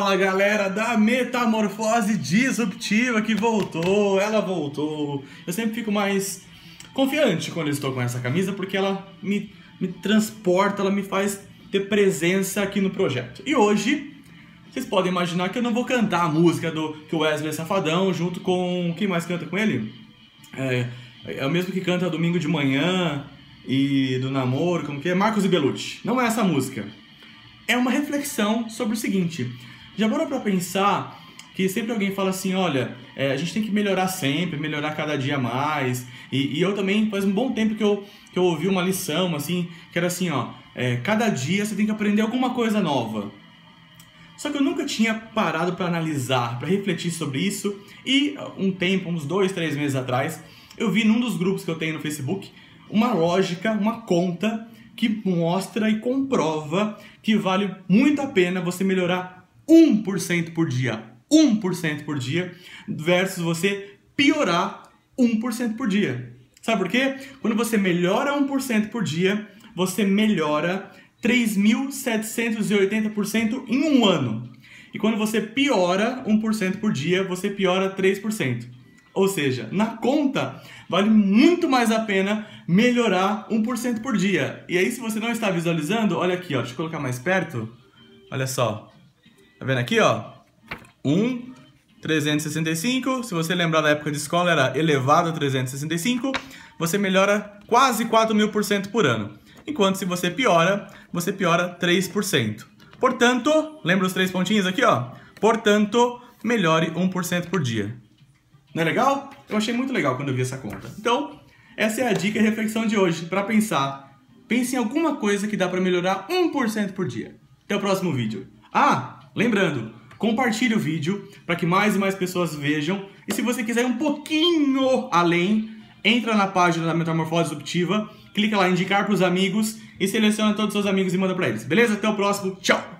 Fala galera da Metamorfose Disruptiva que voltou, ela voltou. Eu sempre fico mais confiante quando estou com essa camisa porque ela me, me transporta, ela me faz ter presença aqui no projeto. E hoje, vocês podem imaginar que eu não vou cantar a música do que o Wesley Safadão junto com. Quem mais canta com ele? É, é o mesmo que canta Domingo de Manhã e do Namoro, como que é? Marcos e Belucci. Não é essa música. É uma reflexão sobre o seguinte já parou para pensar que sempre alguém fala assim, olha, é, a gente tem que melhorar sempre, melhorar cada dia mais. E, e, eu também, faz um bom tempo que eu, que eu ouvi uma lição, assim, que era assim, ó, é, cada dia você tem que aprender alguma coisa nova. Só que eu nunca tinha parado para analisar, para refletir sobre isso. E um tempo, uns dois, três meses atrás, eu vi num dos grupos que eu tenho no Facebook uma lógica, uma conta que mostra e comprova que vale muito a pena você melhorar 1% por dia, 1% por dia, versus você piorar 1% por dia. Sabe por quê? Quando você melhora 1% por dia, você melhora 3.780% em um ano. E quando você piora 1% por dia, você piora 3%. Ou seja, na conta, vale muito mais a pena melhorar 1% por dia. E aí, se você não está visualizando, olha aqui, ó, deixa eu colocar mais perto. Olha só. Tá vendo aqui, ó? 1, 365. Se você lembrar da época de escola, era elevado a 365. Você melhora quase 4 mil por cento por ano. Enquanto se você piora, você piora 3%. Portanto, lembra os três pontinhos aqui, ó? Portanto, melhore 1% por dia. Não é legal? Eu achei muito legal quando eu vi essa conta. Então, essa é a dica e reflexão de hoje para pensar. Pense em alguma coisa que dá para melhorar 1% por dia. Até o próximo vídeo. Ah, Lembrando, compartilhe o vídeo para que mais e mais pessoas vejam. E se você quiser ir um pouquinho além, entra na página da Metamorfose Disruptiva, clica lá em indicar para os amigos e seleciona todos os seus amigos e manda para eles. Beleza? Até o próximo. Tchau!